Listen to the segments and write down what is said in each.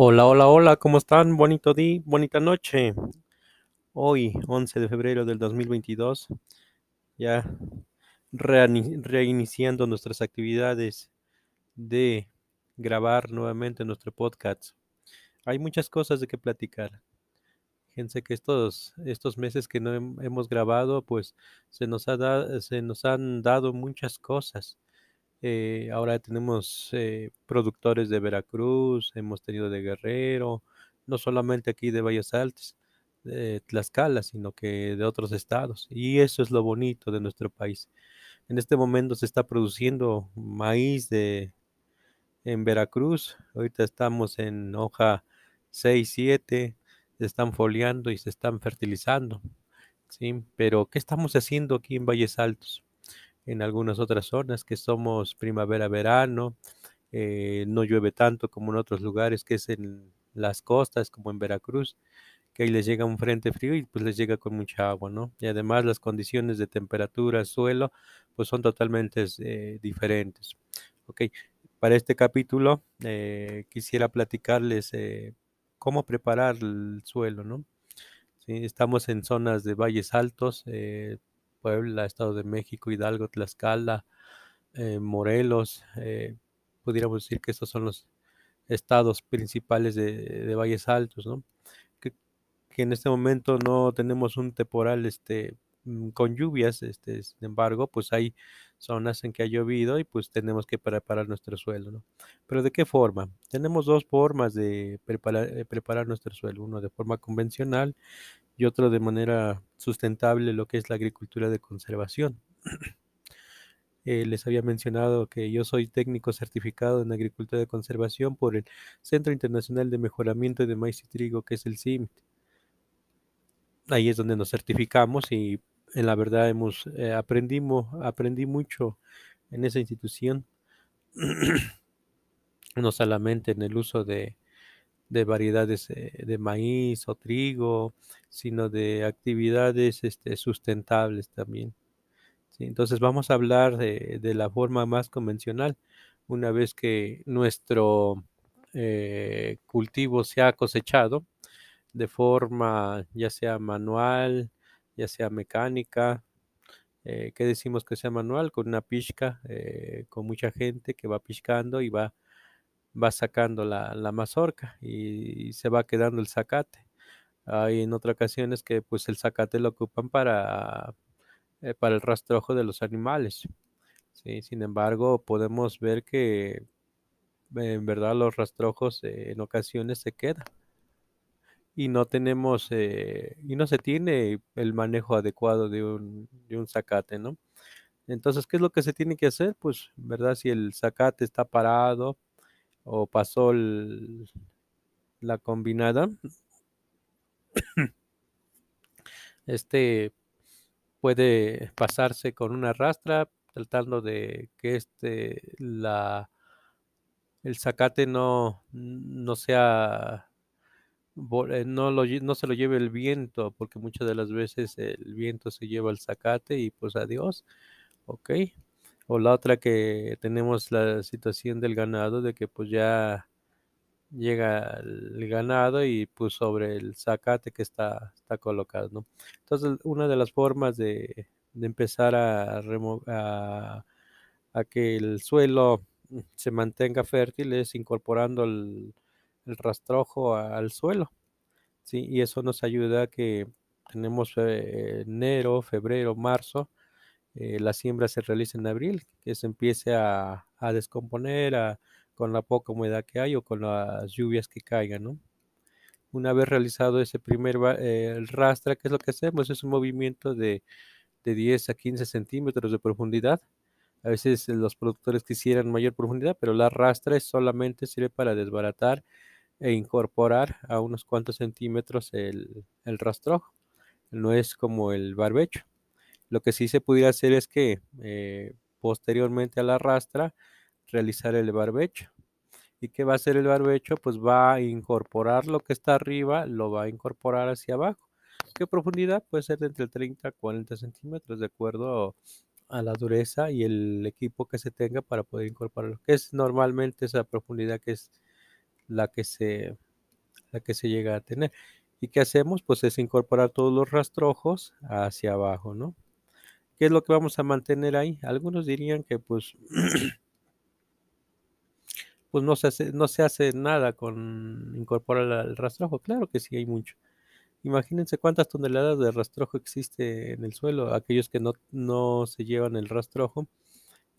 Hola, hola, hola, ¿cómo están? Bonito día, bonita noche. Hoy, 11 de febrero del 2022, ya reiniciando nuestras actividades de grabar nuevamente nuestro podcast. Hay muchas cosas de que platicar. Fíjense que estos, estos meses que no hemos grabado, pues se nos, ha se nos han dado muchas cosas. Eh, ahora tenemos eh, productores de Veracruz, hemos tenido de Guerrero, no solamente aquí de Valles Altos, de Tlaxcala, sino que de otros estados. Y eso es lo bonito de nuestro país. En este momento se está produciendo maíz de, en Veracruz. Ahorita estamos en hoja 6, 7, se están foliando y se están fertilizando. ¿sí? Pero, ¿qué estamos haciendo aquí en Valles Altos? En algunas otras zonas que somos primavera-verano, eh, no llueve tanto como en otros lugares que es en las costas como en Veracruz, que ahí les llega un frente frío y pues les llega con mucha agua, ¿no? Y además las condiciones de temperatura, suelo, pues son totalmente eh, diferentes. Ok, para este capítulo eh, quisiera platicarles cómo preparar el suelo, ¿no? Sí, estamos en zonas de valles altos, Puebla, Estado de México, Hidalgo, Tlaxcala, eh, Morelos. Eh, pudiéramos decir que estos son los estados principales de, Valles Altos, ¿no? Que, en este momento no tenemos un temporal este, mm, con lluvias, este, sin embargo, pues hay zonas en que ha llovido y pues tenemos que preparar nuestro suelo, ¿no? Pero ¿de qué forma? Tenemos dos formas de preparar nuestro suelo, uno de forma convencional y otro de manera sustentable lo que es la agricultura de conservación. Eh, les había mencionado que yo soy técnico certificado en agricultura de conservación por el Centro Internacional de Mejoramiento de Maíz y Trigo, que es el CIMT. Ahí es donde nos certificamos y en la verdad hemos eh, aprendimos, aprendí mucho en esa institución, no solamente en el uso de, de variedades eh, de maíz o trigo, sino de actividades este, sustentables también. Entonces vamos a hablar de, la forma más convencional. Una vez que nuestro eh, cultivo se ha cosechado de forma ya sea manual, ya sea mecánica, eh, ¿qué decimos que sea manual? Con una pizca, con mucha gente que va piscando y va va sacando la, mazorca y, se va quedando el zacate. Hay en otras ocasiones que pues el zacate lo ocupan para, eh, para el rastrojo de los animales. ¿sí? Sin embargo, podemos ver que en verdad los rastrojos eh, en ocasiones se quedan y no tenemos eh, y no se tiene el manejo adecuado de un, de un ¿no? Entonces, ¿qué es lo que se tiene que hacer? Pues, ¿verdad? Si el zacate está parado, o pasó la combinada. Este puede pasarse con una rastra tratando de que este la el zacate no, no sea eh, no, lo, no se lo lleve el viento porque muchas de las veces el viento se lleva el zacate y pues adiós ok o la otra que tenemos la situación del ganado, de que pues ya llega el ganado y pues sobre el zacate que está, está colocado, ¿no? Entonces, una de las formas de, empezar a, a, a, que el suelo se mantenga fértil es incorporando el, rastrojo al suelo, ¿sí? Y eso nos ayuda a que tenemos eh, enero, febrero, marzo, eh, la siembra se realiza en abril, que se empiece a, descomponer con la poca humedad que hay o con las lluvias que caigan. Una vez realizado ese primer eh, rastra, ¿qué es lo que hacemos? Es un movimiento de, 10 a 15 centímetros de profundidad. A veces los productores quisieran mayor profundidad, pero la rastra solamente sirve para desbaratar e incorporar a unos cuantos centímetros el, el rastrojo. No es como el barbecho. Lo que sí se pudiera hacer es que eh, posteriormente a la rastra realizar el barbecho. ¿Y qué va a hacer el barbecho? Pues va a incorporar lo que está arriba, lo va a incorporar hacia abajo. ¿Qué profundidad? Puede ser de entre 30 a 40 centímetros, de acuerdo a la dureza y el equipo que se tenga para poder incorporarlo. Que es normalmente esa profundidad que es la que se la que se llega a tener. ¿Y qué hacemos? Pues es incorporar todos los rastrojos hacia abajo, ¿no? ¿Qué es lo que vamos a mantener ahí? Algunos dirían que pues, pues no, se hace, no se hace nada con incorporar el rastrojo. Claro que sí hay mucho. Imagínense cuántas toneladas de rastrojo existe en el suelo. Aquellos que no, no se llevan el rastrojo,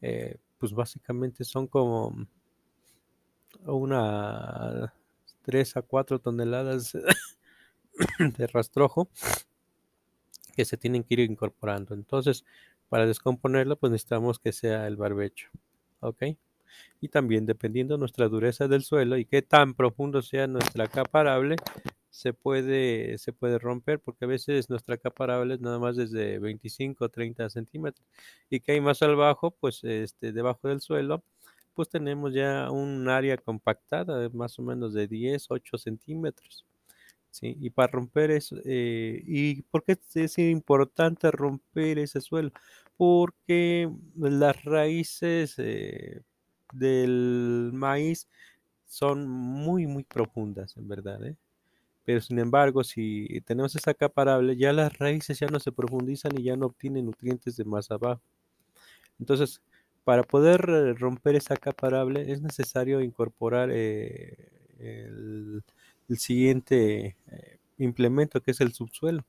eh, pues básicamente son como una 3 a 4 toneladas de rastrojo que se tienen que ir incorporando. Entonces, para descomponerlo, pues necesitamos que sea el barbecho. ¿Ok? Y también dependiendo de nuestra dureza del suelo y qué tan profundo sea nuestra capa arable, se puede, se puede romper porque a veces nuestra capa arable es nada más desde 25 o 30 centímetros y que hay más abajo, pues este, debajo del suelo, pues tenemos ya un área compactada más o menos de 10, 8 centímetros. ¿Sí? Y para romper eso, eh, ¿y por qué es importante romper ese suelo? Porque las raíces eh, del maíz son muy, muy profundas, en verdad. ¿eh? Pero sin embargo, si tenemos esa capa arable, ya las raíces ya no se profundizan y ya no obtienen nutrientes de más abajo. Entonces, para poder romper esa capa arable es necesario incorporar el, el siguiente eh, implemento que es el subsuelo.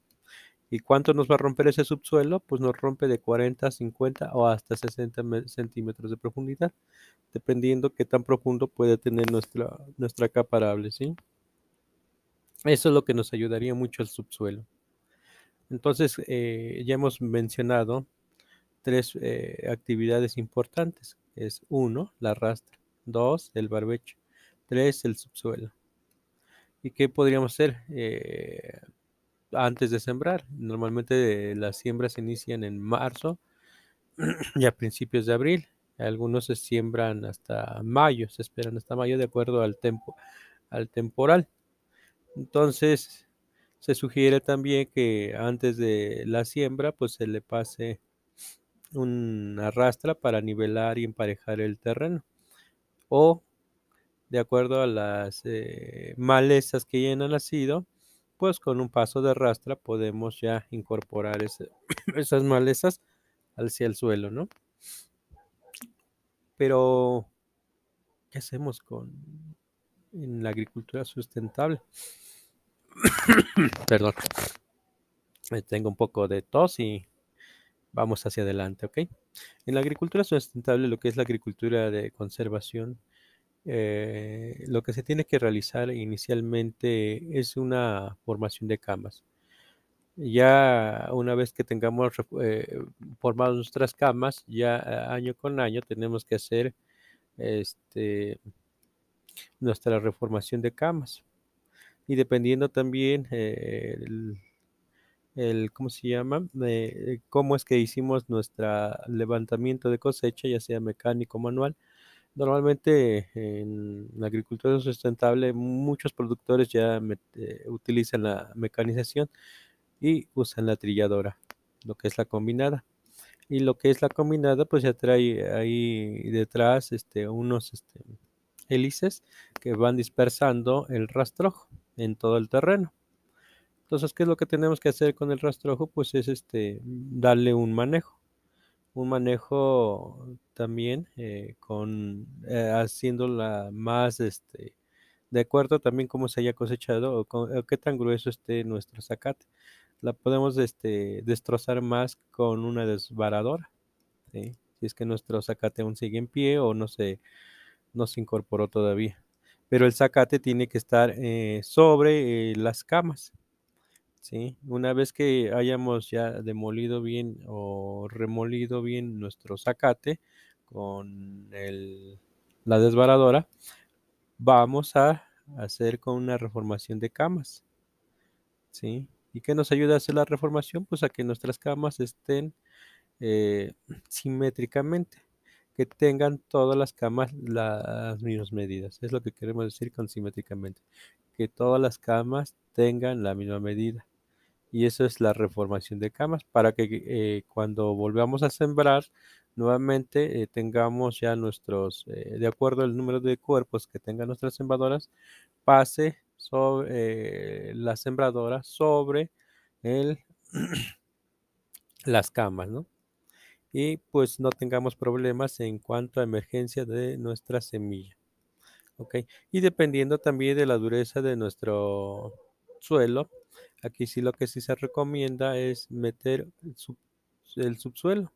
¿Y cuánto nos va a romper ese subsuelo? Pues nos rompe de 40, 50 o hasta 60 centímetros de profundidad, dependiendo qué tan profundo puede tener nuestra, nuestra capa arable, ¿sí? Eso es lo que nos ayudaría mucho el subsuelo. Entonces, eh, ya hemos mencionado tres eh, actividades importantes. Es uno, la rastra. Dos, el barbecho. Tres, el subsuelo. ¿Y qué podríamos hacer eh, antes de sembrar? Normalmente las siembras se inician en marzo y a principios de abril. Algunos se siembran hasta mayo, se esperan hasta mayo de acuerdo al, tempo, al temporal. Entonces, se sugiere también que antes de la siembra, pues se le pase una rastra para nivelar y emparejar el terreno. O de acuerdo a las eh, malezas que ya han nacido, pues con un paso de rastra podemos ya incorporar esas malezas hacia el suelo, ¿no? Pero, ¿qué hacemos con en la agricultura sustentable? Perdón. Tengo un poco de tos y vamos hacia adelante, ¿ok? En la agricultura sustentable, lo que es la agricultura de conservación, eh, lo que se tiene que realizar inicialmente es una formación de camas. Ya una vez que tengamos eh, formado nuestras camas, ya año con año tenemos que hacer este, nuestra reformación de camas. Y dependiendo también eh, el, ¿cómo se llama? cómo es que hicimos nuestro levantamiento de cosecha, ya sea mecánico o manual, Normalmente en la agricultura sustentable muchos productores ya eh, utilizan la mecanización y usan la trilladora, lo que es la combinada. Y lo que es la combinada pues ya trae ahí detrás este, unos este, hélices que van dispersando el rastrojo en todo el terreno. Entonces, ¿qué es lo que tenemos que hacer con el rastrojo? Pues es este, darle un manejo un manejo también eh, con eh, haciéndola más este de acuerdo también cómo se haya cosechado o, qué tan grueso esté nuestro zacate. La podemos este, destrozar más con una desbaradora, si es que nuestro zacate aún sigue en pie o no se, no se incorporó todavía. Pero el zacate tiene que estar eh, sobre las camas. ¿Sí? Una vez que hayamos ya demolido bien o remolido bien nuestro zacate con la desbaradora, vamos a hacer con una reformación de camas, ¿sí? ¿Y qué nos ayuda a hacer la reformación? Pues a que nuestras camas estén eh, simétricamente, que tengan todas las camas las mismas medidas. Es lo que queremos decir con simétricamente, que todas las camas tengan la misma medida y eso es la reformación de camas para que eh, cuando volvamos a sembrar nuevamente eh, tengamos ya nuestros, eh, de acuerdo al número de cuerpos que tengan nuestras sembradoras, pase sobre la sembradora sobre el, las camas, ¿no? Y pues no tengamos problemas en cuanto a emergencia de nuestra semilla. ¿Ok? Y dependiendo también de la dureza de nuestro suelo, aquí sí lo que sí se recomienda es meter el, subsuelo,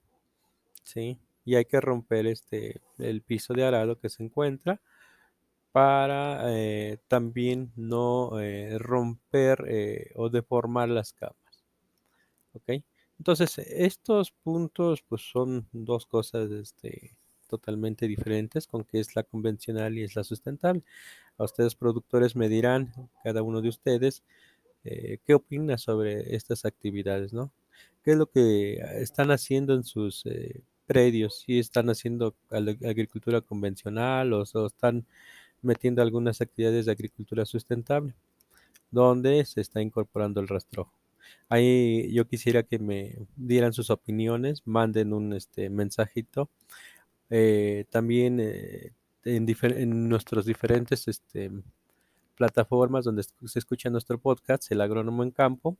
¿sí? Y hay que romper este, el piso de arado que se encuentra para eh, también no eh, romper eh, o deformar las camas. ¿Ok? Entonces, estos puntos pues son dos cosas este, totalmente diferentes con que es la convencional y es la sustentable. A ustedes productores me dirán, cada uno de ustedes, eh, qué opina sobre estas actividades, ¿no? ¿Qué es lo que están haciendo en sus eh, predios? Si están haciendo agricultura convencional o, están metiendo algunas actividades de agricultura sustentable, donde se está incorporando el rastrojo. Ahí yo quisiera que me dieran sus opiniones, manden un este, mensajito. Eh, también en, en, nuestros diferentes este, plataformas donde se escucha nuestro podcast, El Agrónomo en Campo.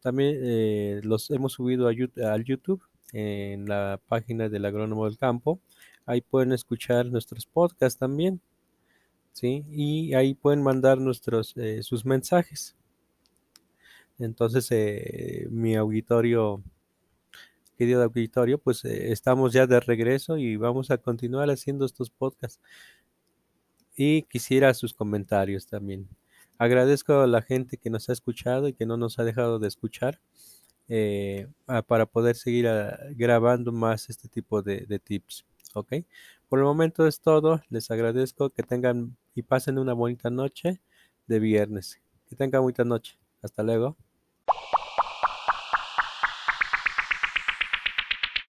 También eh, los hemos subido a, al YouTube en la página del Agrónomo del Campo. Ahí pueden escuchar nuestros podcasts también. ¿sí? Y ahí pueden mandar nuestros, sus mensajes. Entonces, eh, mi auditorio, querido auditorio, pues eh, estamos ya de regreso y vamos a continuar haciendo estos podcasts. Y quisiera sus comentarios también. Agradezco a la gente que nos ha escuchado y que no nos ha dejado de escuchar eh, para poder seguir ah, grabando más este tipo de, tips. ¿Ok? Por el momento es todo. Les agradezco que tengan y pasen una bonita noche de viernes. Que tengan bonita noche. Hasta luego.